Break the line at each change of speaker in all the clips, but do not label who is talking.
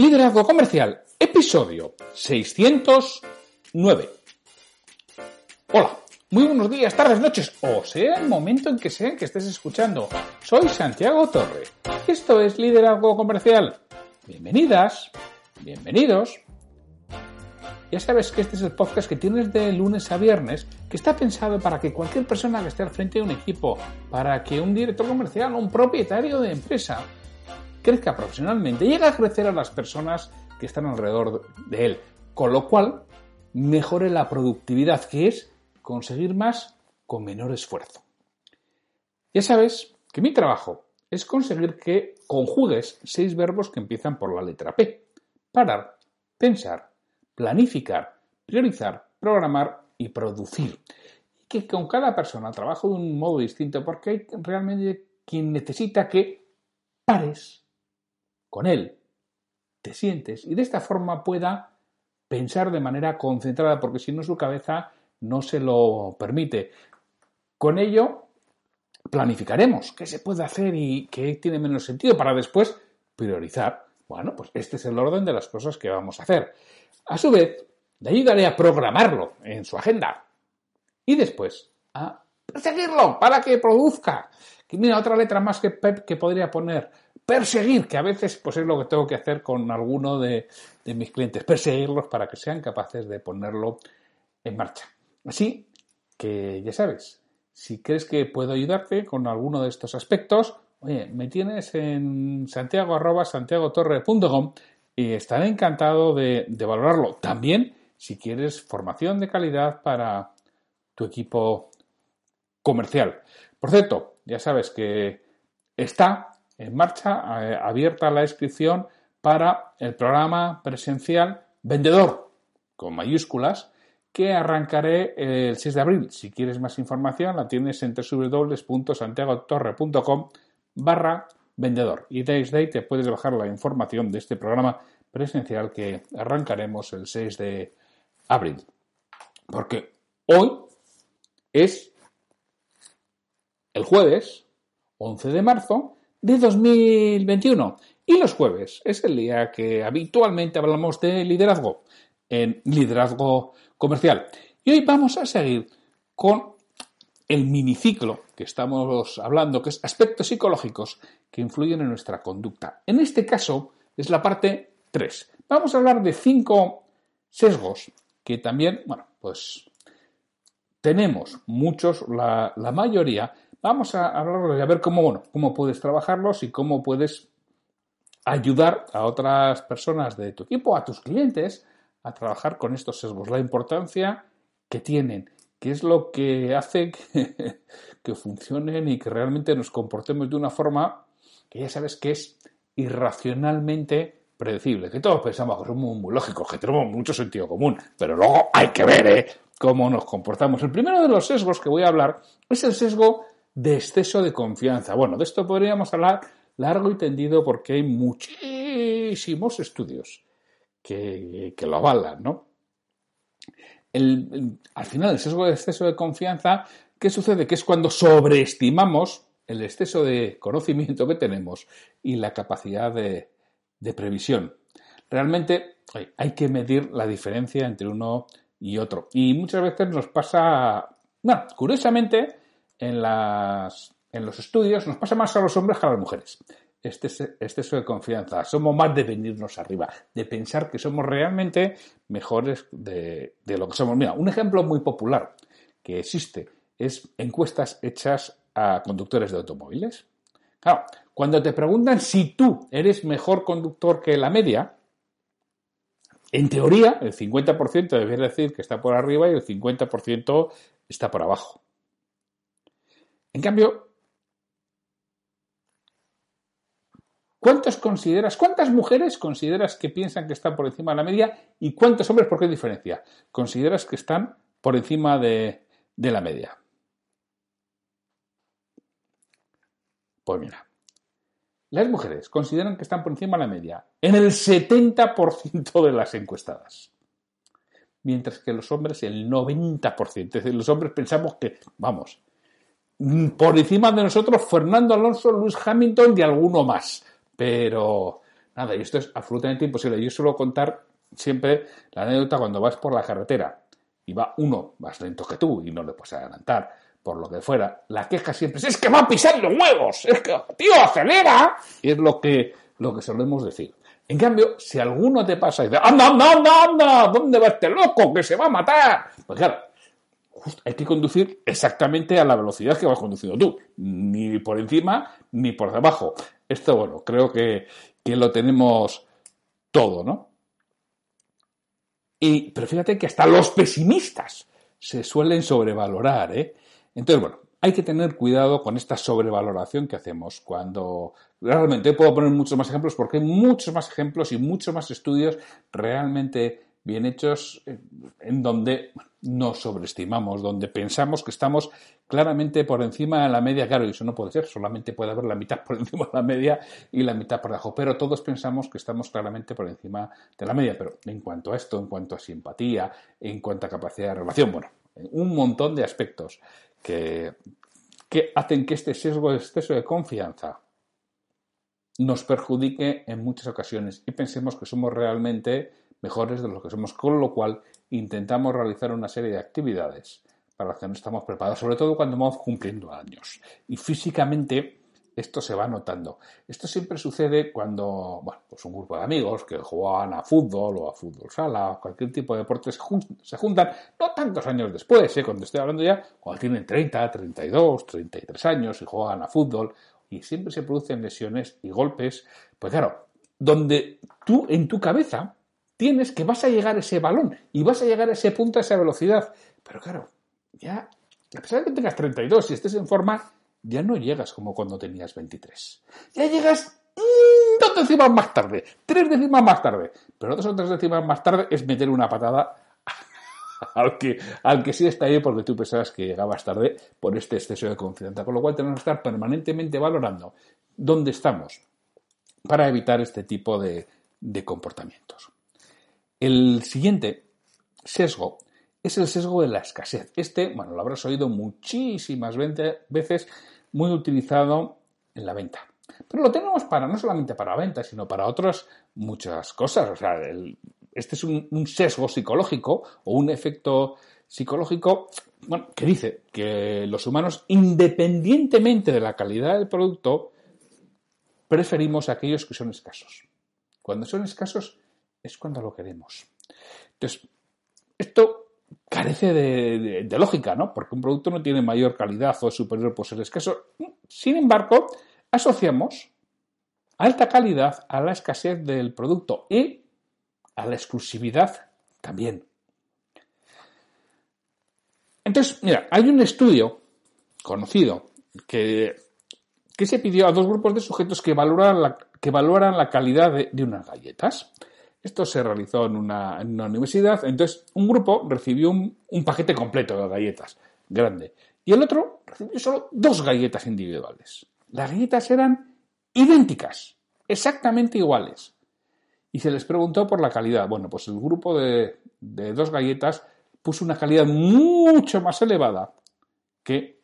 Liderazgo Comercial, episodio 609. Hola, muy buenos días, tardes, noches, o sea el momento en que sea que estés escuchando. Soy Santiago Torre. Esto es Liderazgo Comercial. Bienvenidas, bienvenidos. Ya sabes que este es el podcast que tienes de lunes a viernes, que está pensado para que cualquier persona que esté al frente de un equipo, para que un director comercial o un propietario de empresa crezca profesionalmente, llegue a crecer a las personas que están alrededor de él, con lo cual mejore la productividad, que es conseguir más con menor esfuerzo. Ya sabes que mi trabajo es conseguir que conjugues seis verbos que empiezan por la letra P. Parar, pensar, planificar, priorizar, programar y producir. Y que con cada persona trabajo de un modo distinto porque hay realmente quien necesita que pares, con él, te sientes y de esta forma pueda pensar de manera concentrada, porque si no su cabeza no se lo permite. Con ello, planificaremos qué se puede hacer y qué tiene menos sentido para después priorizar. Bueno, pues este es el orden de las cosas que vamos a hacer. A su vez, le ayudaré a programarlo en su agenda y después a perseguirlo para que produzca. Y mira, otra letra más que Pep que podría poner perseguir, que a veces pues es lo que tengo que hacer con alguno de, mis clientes, perseguirlos para que sean capaces de ponerlo en marcha. Así que ya sabes, si crees que puedo ayudarte con alguno de estos aspectos, oye, me tienes en santiago santiagotorre.com y estaré encantado de valorarlo. También si quieres formación de calidad para tu equipo comercial. Por cierto, ya sabes que está en marcha, eh, abierta la inscripción para el programa presencial Vendedor, con mayúsculas, que arrancaré el 6 de abril. Si quieres más información, la tienes en www.santiagotorre.com barra vendedor. Y desde ahí te puedes bajar la información de este programa presencial que arrancaremos el 6 de abril. Porque hoy es el jueves 11 de marzo de 2021. Y los jueves es el día que habitualmente hablamos de liderazgo en liderazgo comercial. Y hoy vamos a seguir con el miniciclo que estamos hablando, que es aspectos psicológicos que influyen en nuestra conducta. En este caso es la parte 3. Vamos a hablar de cinco sesgos que también, bueno, pues tenemos muchos, la, la mayoría, vamos a hablar de a ver cómo, bueno, cómo puedes trabajarlos y cómo puedes ayudar a otras personas de tu equipo, a tus clientes, a trabajar con estos sesgos. La importancia que tienen, qué es lo que hace que, que funcionen y que realmente nos comportemos de una forma que ya sabes que es irracionalmente predecible, que todos pensamos que somos muy lógicos, que tenemos mucho sentido común, pero luego hay que ver ¿eh? cómo nos comportamos. El primero de los sesgos que voy a hablar es el sesgo de exceso de confianza. Bueno, de esto podríamos hablar largo y tendido porque hay muchísimos estudios que, lo avalan, ¿no? al final, el sesgo de exceso de confianza, ¿qué sucede? Que es cuando sobreestimamos el exceso de conocimiento que tenemos y la capacidad de, de previsión. Realmente hay que medir la diferencia entre uno y otro. Y muchas veces nos pasa, bueno, curiosamente, en, las, en los estudios nos pasa más a los hombres que a las mujeres. Este exceso de confianza. Somos más de venirnos arriba, de pensar que somos realmente mejores de, de lo que somos. Mira, un ejemplo muy popular que existe es encuestas hechas a conductores de automóviles. Claro, cuando te preguntan si tú eres mejor conductor que la media, en teoría el 50% debe decir que está por arriba y el 50% está por abajo. En cambio, ¿cuántos consideras, cuántas mujeres consideras que piensan que están por encima de la media y cuántos hombres, por qué diferencia? Consideras que están por encima de, de la media. Pues mira, las mujeres consideran que están por encima de la media en el 70% de las encuestadas. Mientras que los hombres el 90%. Es decir, los hombres pensamos que, vamos, por encima de nosotros Fernando Alonso, Luis Hamilton y alguno más. Pero Nada, y esto es absolutamente imposible. Yo suelo contar siempre la anécdota cuando vas por la carretera y va uno más lento que tú y no le puedes adelantar por lo que fuera, la queja siempre es, es que va a pisar los huevos, es que, tío, acelera. Y es lo que, lo que solemos decir. En cambio, si alguno te pasa y dice, anda, anda, anda, anda, ¿dónde va este loco que se va a matar? Pues claro, hay que conducir exactamente a la velocidad que vas conduciendo tú, ni por encima ni por debajo. Esto, bueno, creo que, que lo tenemos todo, ¿no? Y, pero fíjate que hasta los pesimistas se suelen sobrevalorar, ¿eh? Entonces, bueno, hay que tener cuidado con esta sobrevaloración que hacemos cuando realmente puedo poner muchos más ejemplos porque hay muchos más ejemplos y muchos más estudios realmente bien hechos eh, en donde nos sobreestimamos, donde pensamos que estamos claramente por encima de la media. Claro, eso no puede ser, solamente puede haber la mitad por encima de la media y la mitad por debajo. Pero todos pensamos que estamos claramente por encima de la media. Pero en cuanto a esto, en cuanto a simpatía, en cuanto a capacidad de relación, bueno, un montón de aspectos que, que hacen que este sesgo de exceso de confianza nos perjudique en muchas ocasiones y pensemos que somos realmente mejores de lo que somos, con lo cual intentamos realizar una serie de actividades para las que no estamos preparados, sobre todo cuando vamos cumpliendo años. Y físicamente esto se va notando. Esto siempre sucede cuando bueno, pues un grupo de amigos que juegan a fútbol o a fútbol sala, o cualquier tipo de deporte, se, juntan, no tantos años después, ¿eh? cuando estoy hablando ya, cuando tienen 30, 32, 33 años y juegan a fútbol, y siempre se producen lesiones y golpes, pues claro, donde tú en tu cabeza tienes que vas a llegar a ese balón y vas a llegar a ese punto, a esa velocidad. Pero claro, ya, a pesar de que tengas 32 y estés en forma, ya no llegas como cuando tenías 23. Ya llegas mmm, dos décimas más tarde, tres décimas más tarde. Pero dos o tres décimas más tarde es meter una patada al que, al que sí está ahí porque tú pensabas que llegabas tarde por este exceso de confianza. Con lo cual tenemos que estar permanentemente valorando dónde estamos para evitar este tipo de comportamientos. El siguiente sesgo es el sesgo de la escasez. Este, bueno, lo habrás oído muchísimas veces, muy utilizado en la venta. Pero lo tenemos para no solamente para venta, sino para otras muchas cosas. O sea, este es un, sesgo psicológico o un efecto psicológico bueno, que dice que los humanos, independientemente de la calidad del producto, preferimos aquellos que son escasos. Cuando son escasos es cuando lo queremos. Entonces, esto carece de, lógica, ¿no? Porque un producto no tiene mayor calidad o es superior por ser escaso. Sin embargo, asociamos alta calidad a la escasez del producto y a la exclusividad también. Entonces, mira, hay un estudio conocido que, que se pidió a dos grupos de sujetos que valoran la, que la calidad de unas galletas. Esto se realizó en una, universidad. Entonces, un grupo recibió un, paquete completo de galletas, grande. Y el otro recibió solo dos galletas individuales. Las galletas eran idénticas, exactamente iguales. Y se les preguntó por la calidad. Bueno, pues el grupo de, dos galletas puso una calidad mucho más elevada que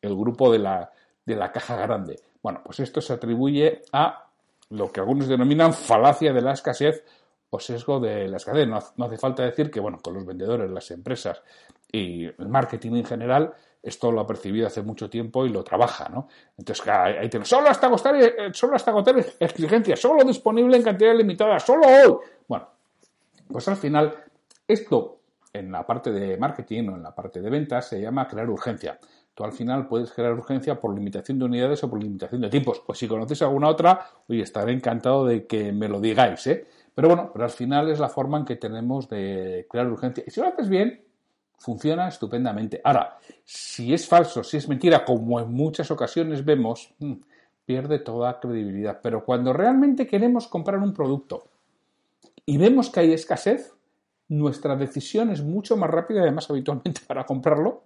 el grupo de la, de la caja grande. Bueno, pues esto se atribuye a lo que algunos denominan falacia de la escasez o sesgo de la escasez. No, hace falta decir que, bueno, con los vendedores, las empresas y el marketing en general, esto lo ha percibido hace mucho tiempo y lo trabaja, ¿no? Entonces, ahí tenemos, solo hasta agotar, eh, solo hasta agotar exigencias, solo disponible en cantidad limitada, solo hoy. Bueno, pues al final, esto en la parte de marketing o en la parte de ventas se llama crear urgencia. Tú al final puedes crear urgencia por limitación de unidades o por limitación de tiempos. Pues si conocéis alguna otra, oye, estaré encantado de que me lo digáis, ¿eh? Pero bueno, pero al final es la forma en que tenemos de crear urgencia. Y si lo haces bien, funciona estupendamente. Ahora, si es falso, si es mentira, como en muchas ocasiones vemos, mm, pierde toda credibilidad. Pero cuando realmente queremos comprar un producto y vemos que hay escasez, nuestra decisión es mucho más rápida, además habitualmente para comprarlo,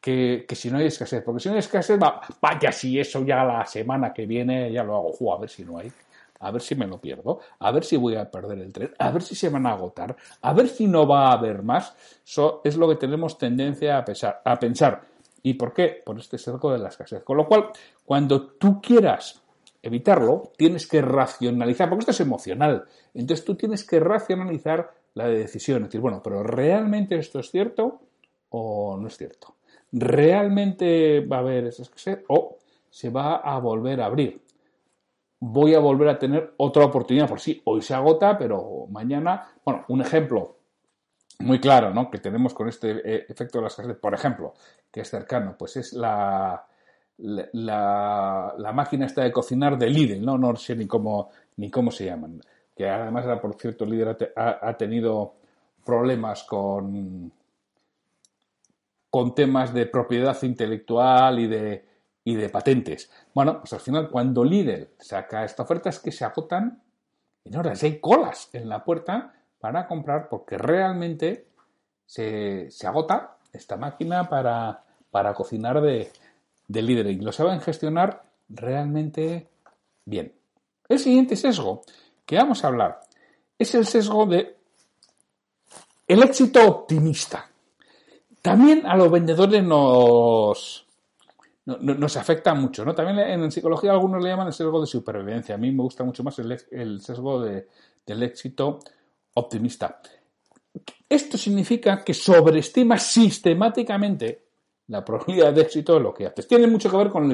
que, si no hay escasez. Porque si no hay escasez, va, vaya, si eso ya la semana que viene ya lo hago, a ver si no hay a ver si me lo pierdo, a ver si voy a perder el tren, a ver si se van a agotar, a ver si no va a haber más. Eso es lo que tenemos tendencia a, a pensar. ¿Y por qué? Por este cerco de la escasez. Con lo cual, cuando tú quieras evitarlo, tienes que racionalizar, porque esto es emocional. Entonces tú tienes que racionalizar la decisión. Es decir, bueno, pero ¿realmente esto es cierto o no es cierto? ¿Realmente va a haber esa escasez o se va a volver a abrir? Voy a volver a tener otra oportunidad. Por sí, hoy se agota, pero mañana. Bueno, un ejemplo muy claro, ¿no? Que tenemos con este eh, efecto de la escasez, por ejemplo, que es cercano, pues es la, la, máquina esta de cocinar de Lidl, ¿no? No sé ni cómo, ni cómo se llaman. Que además, por cierto, Lidl ha, tenido problemas con, con temas de propiedad intelectual y de, y de patentes. Bueno, pues al final, cuando Lidl saca esta oferta es que se agotan en horas, hay colas en la puerta para comprar porque realmente se, se agota esta máquina para, para cocinar de, del líder y lo saben gestionar realmente bien. El siguiente sesgo que vamos a hablar es el sesgo de el éxito optimista. También a los vendedores nos, nos afecta mucho, ¿no? También en psicología algunos le llaman el sesgo de supervivencia. A mí me gusta mucho más el, sesgo del éxito optimista. Esto significa que sobreestima sistemáticamente la probabilidad de éxito de lo que haces. Tiene mucho que ver con el,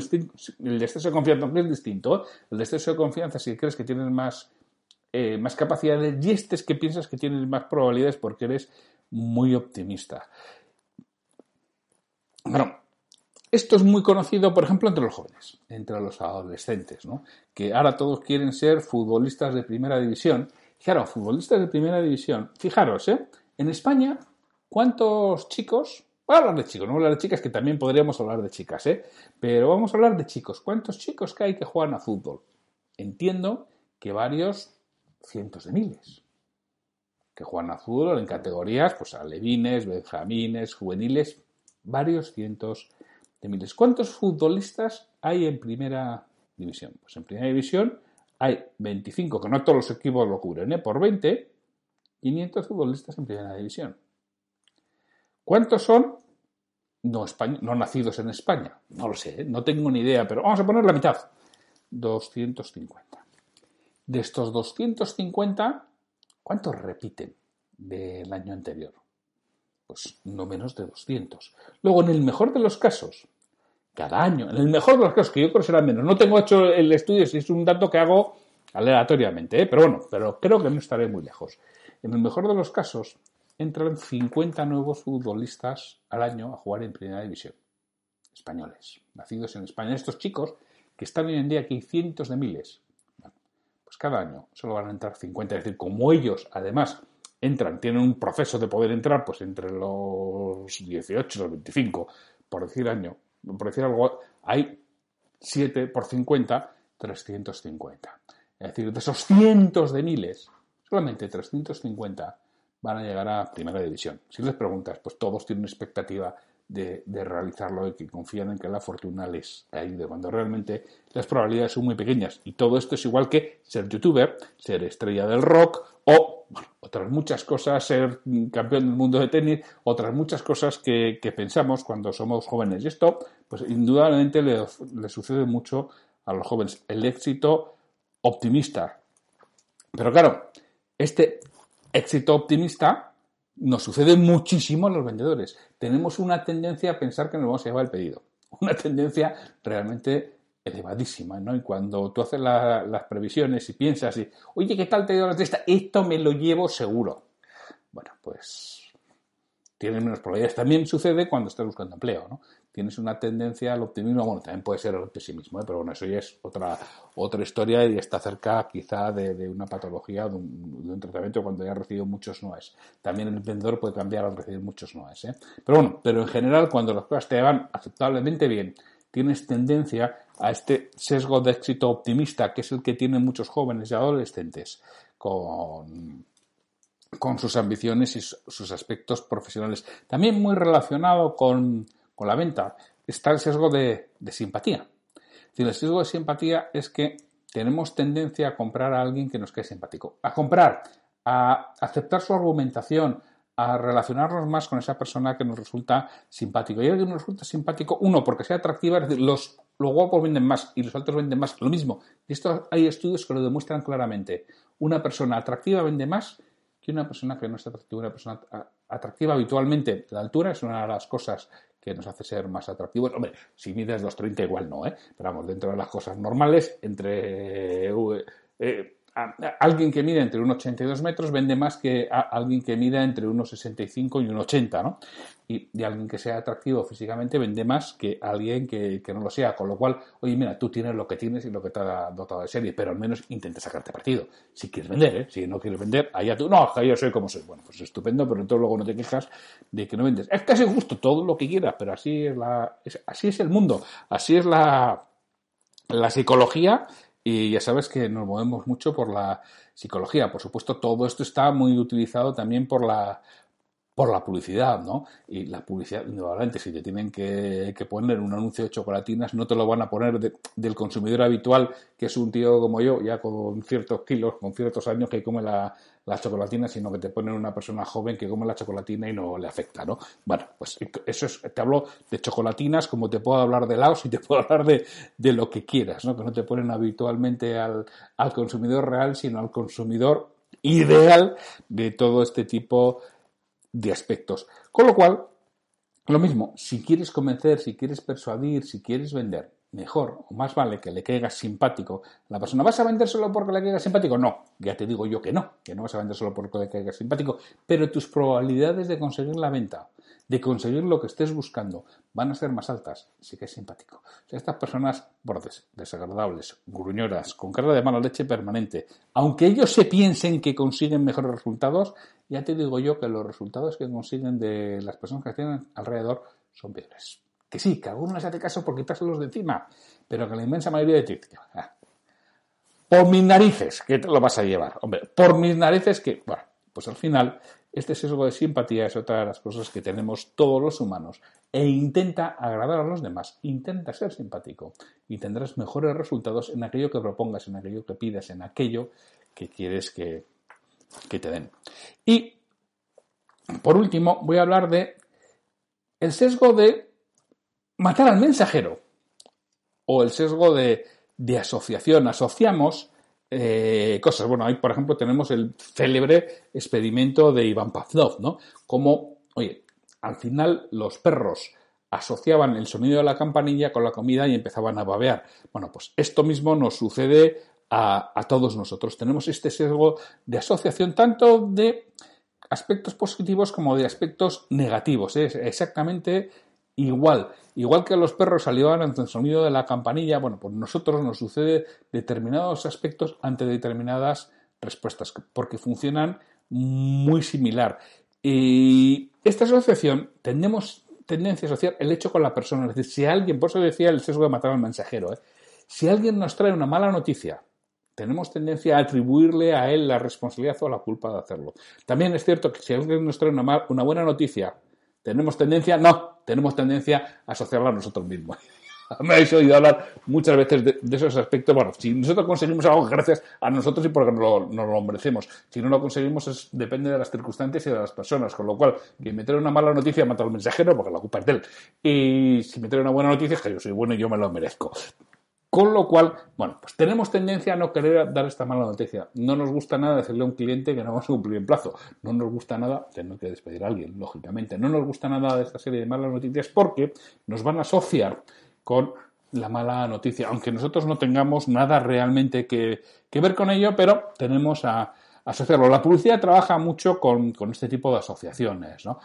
exceso de confianza, aunque es distinto. ¿eh? El exceso de confianza, si crees que tienes más, eh, más capacidades, y este es que piensas que tienes más probabilidades porque eres muy optimista. Bueno, esto es muy conocido, por ejemplo, entre los jóvenes, entre los adolescentes, ¿no? que ahora todos quieren ser futbolistas de primera división. Claro, futbolistas de primera división. Fijaros, ¿eh? en España, ¿cuántos chicos Voy a hablar de chicos, no voy a hablar de chicas, que también podríamos hablar de chicas, ¿eh? Pero vamos a hablar de chicos. ¿Cuántos chicos que hay que juegan a fútbol? Entiendo que varios cientos de miles que juegan a fútbol en categorías, pues alevines, benjamines, juveniles, varios cientos de miles. ¿Cuántos futbolistas hay en primera división? Pues en primera división hay 25, que no todos los equipos lo cubren, ¿eh? Por 20, 500 futbolistas en primera división. ¿Cuántos son no, no nacidos en España? No lo sé, ¿eh? no tengo ni idea, pero vamos a poner la mitad. 250. De estos 250, ¿cuántos repiten del año anterior? Pues no menos de 200. Luego, en el mejor de los casos, cada año, en el mejor de los casos, que yo creo será menos, no tengo hecho el estudio si es un dato que hago aleatoriamente, ¿eh? pero bueno, pero creo que no estaré muy lejos. En el mejor de los casos, entran 50 nuevos futbolistas al año a jugar en Primera División. Españoles, nacidos en España. Estos chicos, que están hoy en día aquí cientos de miles, pues cada año solo van a entrar 50. Es decir, como ellos, además, entran, tienen un proceso de poder entrar, pues entre los 18 y los 25, por decir año, por decir algo, hay 7 por 50, 350. Es decir, de esos cientos de miles, solamente 350 van a llegar a primera división. Si les preguntas, pues todos tienen expectativa de, realizarlo y que confían en que la fortuna les ayude, cuando realmente las probabilidades son muy pequeñas. Y todo esto es igual que ser youtuber, ser estrella del rock o otras muchas cosas, ser campeón del mundo de tenis, otras muchas cosas que, pensamos cuando somos jóvenes. Y esto, pues indudablemente le, le sucede mucho a los jóvenes. El éxito optimista. Pero claro, este éxito optimista nos sucede muchísimo a los vendedores. Tenemos una tendencia a pensar que nos vamos a llevar el pedido. Una tendencia realmente elevadísima, ¿no? Y cuando tú haces las previsiones y piensas, y, oye, ¿qué tal te dio la testa? Esto me lo llevo seguro. Bueno, pues tiene menos probabilidades. También sucede cuando estás buscando empleo, ¿no? tienes una tendencia al optimismo, bueno, también puede ser el pesimismo, ¿eh? pero bueno, eso ya es otra, otra historia y está cerca quizá de, una patología, de un, tratamiento cuando ya ha recibido muchos noes. También el vendedor puede cambiar al recibir muchos noes. ¿eh? Pero bueno, pero en general cuando las cosas te van aceptablemente bien, tienes tendencia a este sesgo de éxito optimista, que es el que tienen muchos jóvenes y adolescentes con con sus ambiciones y sus aspectos profesionales. También muy relacionado con, con la venta está el sesgo de, simpatía. el sesgo de simpatía es que tenemos tendencia a comprar a alguien que nos quede simpático. A comprar, a aceptar su argumentación, a relacionarnos más con esa persona que nos resulta simpático. Y alguien nos resulta simpático, uno, porque sea atractiva, es decir, los los guapos venden más y los altos venden más. Lo mismo. Y esto hay estudios que lo demuestran claramente. Una persona atractiva vende más que una persona que no es atractiva. Una persona atractiva habitualmente, la altura es una de las cosas que nos hace ser más atractivos. Hombre, si mides 2,30 igual no, ¿eh? Pero vamos, dentro de las cosas normales, entre... Eh, eh, alguien que mide entre 1,82 metros vende más que alguien que mida entre 1,65 y 1,80, ¿no? Y, alguien que sea atractivo físicamente vende más que alguien que, no lo sea. Con lo cual, oye, mira, tú tienes lo que tienes y lo que te ha dotado de serie, pero al menos intenta sacarte partido. Si quieres vender, ¿eh? Si no quieres vender, allá tú, no, yo soy como soy. Bueno, pues estupendo, pero entonces luego no te quejas de que no vendes. Es casi justo todo lo que quieras, pero así es la, así es el mundo, así es la, la psicología y ya sabes que nos movemos mucho por la psicología. Por supuesto, todo esto está muy utilizado también por la, por la publicidad, ¿no? Y la publicidad, indudablemente, si te tienen que, poner un anuncio de chocolatinas, no te lo van a poner del consumidor habitual, que es un tío como yo, ya con ciertos kilos, con ciertos años, que come la, la chocolatina, sino que te ponen una persona joven que come la chocolatina y no le afecta, ¿no? Bueno, pues eso es, te hablo de chocolatinas, como te puedo hablar de laos y te puedo hablar de, de lo que quieras, ¿no? Que no te ponen habitualmente al, al consumidor real, sino al consumidor ideal de todo este tipo de de aspectos. Con lo cual, lo mismo, si quieres convencer, si quieres persuadir, si quieres vender, mejor o más vale que le caigas simpático la persona. ¿Vas a vender solo porque le caigas simpático? No, ya te digo yo que no, que no vas a vender solo porque le caigas simpático, pero tus probabilidades de conseguir la venta, de conseguir lo que estés buscando, van a ser más altas si que es simpático. estas personas bordes, desagradables, gruñoras, con cara de mala leche permanente, aunque ellos se piensen que consiguen mejores resultados, ya te digo yo que los resultados que consiguen de las personas que tienen alrededor son peores. Que sí, que algunos les hace caso por quitárselos de encima, pero que la inmensa mayoría de ti, ah, por mis narices, que te lo vas a llevar. Hombre, por mis narices que, bueno, pues al final este sesgo de simpatía es otra de las cosas que tenemos todos los humanos e intenta agradar a los demás, intenta ser simpático y tendrás mejores resultados en aquello que propongas, en aquello que pidas, en aquello que quieres que, que te den. Y por último voy a hablar de el sesgo de matar al mensajero o el sesgo de, de asociación. Asociamos eh, cosas. Bueno, ahí, por ejemplo, tenemos el célebre experimento de Iván Pavlov, ¿no? Como, oye, al final los perros asociaban el sonido de la campanilla con la comida y empezaban a babear. Bueno, pues esto mismo nos sucede a, a todos nosotros. Tenemos este sesgo de asociación tanto de aspectos positivos como de aspectos negativos. Es exactamente igual. Igual que los perros salieron ante el sonido de la campanilla, bueno, pues nosotros nos sucede determinados aspectos ante determinadas respuestas, porque funcionan muy similar. Y esta asociación tenemos tendencia a asociar el hecho con la persona. Es decir, si alguien, por eso decía el sesgo de matar al mensajero, ¿eh? si alguien nos trae una mala noticia, tenemos tendencia a atribuirle a él la responsabilidad o la culpa de hacerlo. También es cierto que si alguien nos trae una buena noticia, tenemos tendencia, no, tenemos tendencia a asociarla a nosotros mismos. Me habéis oído hablar muchas veces de, esos aspectos. Bueno, si nosotros conseguimos algo gracias a nosotros y porque nos lo, merecemos. Si no lo conseguimos, depende de las circunstancias y de las personas. Con lo cual, que me trae una mala noticia mata al mensajero porque la culpa es de él. Y si me trae una buena noticia es que yo soy bueno y yo me lo merezco. Con lo cual, bueno, pues tenemos tendencia a no querer dar esta mala noticia. No nos gusta nada decirle a un cliente que no vamos a cumplir en plazo. No nos gusta nada tener que despedir a alguien, lógicamente. No nos gusta nada de esta serie de malas noticias porque nos van a asociar con la mala noticia, aunque nosotros no tengamos nada realmente que, ver con ello, pero tenemos a, asociarlo. La publicidad trabaja mucho con, con este tipo de asociaciones, ¿no?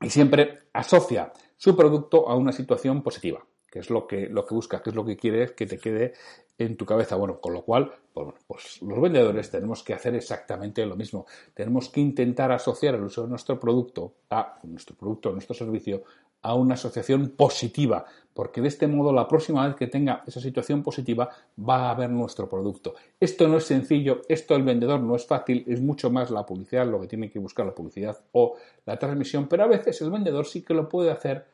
Y siempre asocia su producto a una situación positiva que es lo que, lo que buscas, que es lo que quieres que te quede en tu cabeza. Bueno, con lo cual, pues, pues, los vendedores tenemos que hacer exactamente lo mismo. Tenemos que intentar asociar el uso de nuestro producto, a nuestro producto, nuestro servicio, a una asociación positiva, porque de este modo la próxima vez que tenga esa situación positiva va a ver nuestro producto. Esto no es sencillo, esto el vendedor no es fácil, es mucho más la publicidad lo que tiene que buscar la publicidad o la transmisión, pero a veces el vendedor sí que lo puede hacer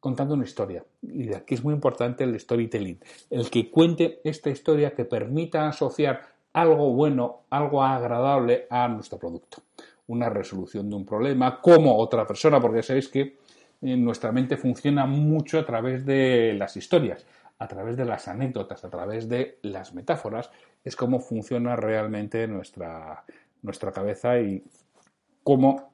contando una historia. Y aquí es muy importante el storytelling, el que cuente esta historia que permita asociar algo bueno, algo agradable a nuestro producto. Una resolución de un problema, como otra persona, porque sabéis que eh, nuestra mente funciona mucho a través de las historias, a través de las anécdotas, a través de las metáforas, es cómo funciona realmente nuestra, nuestra cabeza y cómo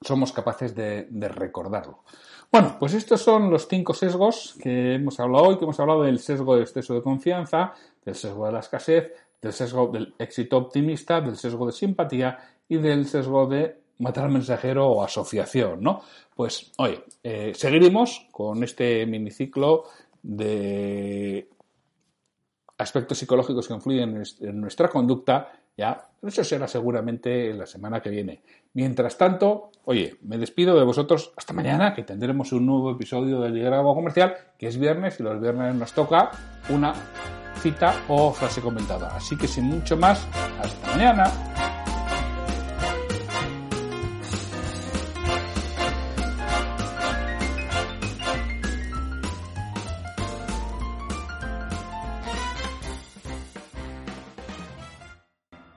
somos capaces de, recordarlo. Bueno, pues estos son los cinco sesgos que hemos hablado hoy, que hemos hablado del sesgo de exceso de confianza, del sesgo de la escasez, del sesgo del éxito optimista, del sesgo de simpatía y del sesgo de matar mensajero o asociación, ¿no? Pues, oye, eh, seguiremos con este miniciclo de aspectos psicológicos que influyen en nuestra conducta, ya, eso será seguramente la semana que viene. Mientras tanto, oye, me despido de vosotros hasta mañana, que tendremos un nuevo episodio del Liderazgo Comercial, que es viernes y los viernes nos toca una cita o frase comentada. Así que sin mucho más, hasta mañana.